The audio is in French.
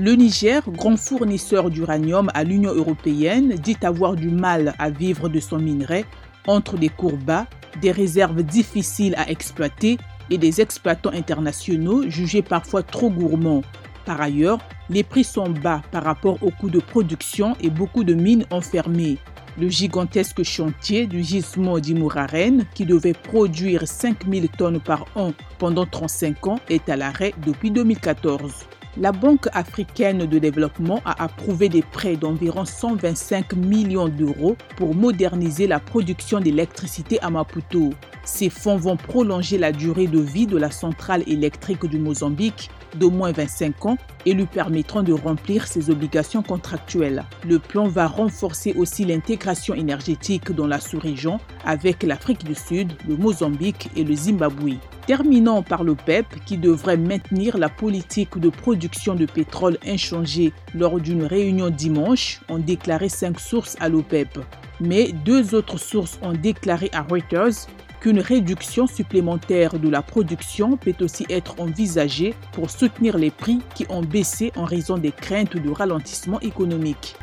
Le Niger, grand fournisseur d'uranium à l'Union européenne, dit avoir du mal à vivre de son minerai entre des cours bas, des réserves difficiles à exploiter et des exploitants internationaux jugés parfois trop gourmands. Par ailleurs, les prix sont bas par rapport au coût de production et beaucoup de mines ont fermé. Le gigantesque chantier du gisement d'Imouraren, qui devait produire 5000 tonnes par an pendant 35 ans, est à l'arrêt depuis 2014. La Banque africaine de développement a approuvé des prêts d'environ 125 millions d'euros pour moderniser la production d'électricité à Maputo. Ces fonds vont prolonger la durée de vie de la centrale électrique du Mozambique d'au moins 25 ans et lui permettront de remplir ses obligations contractuelles. Le plan va renforcer aussi l'intégration énergétique dans la sous-région avec l'Afrique du Sud, le Mozambique et le Zimbabwe. Terminons par l'OPEP qui devrait maintenir la politique de production de pétrole inchangée lors d'une réunion dimanche, ont déclaré cinq sources à l'OPEP. Mais deux autres sources ont déclaré à Reuters qu'une réduction supplémentaire de la production peut aussi être envisagée pour soutenir les prix qui ont baissé en raison des craintes de ralentissement économique.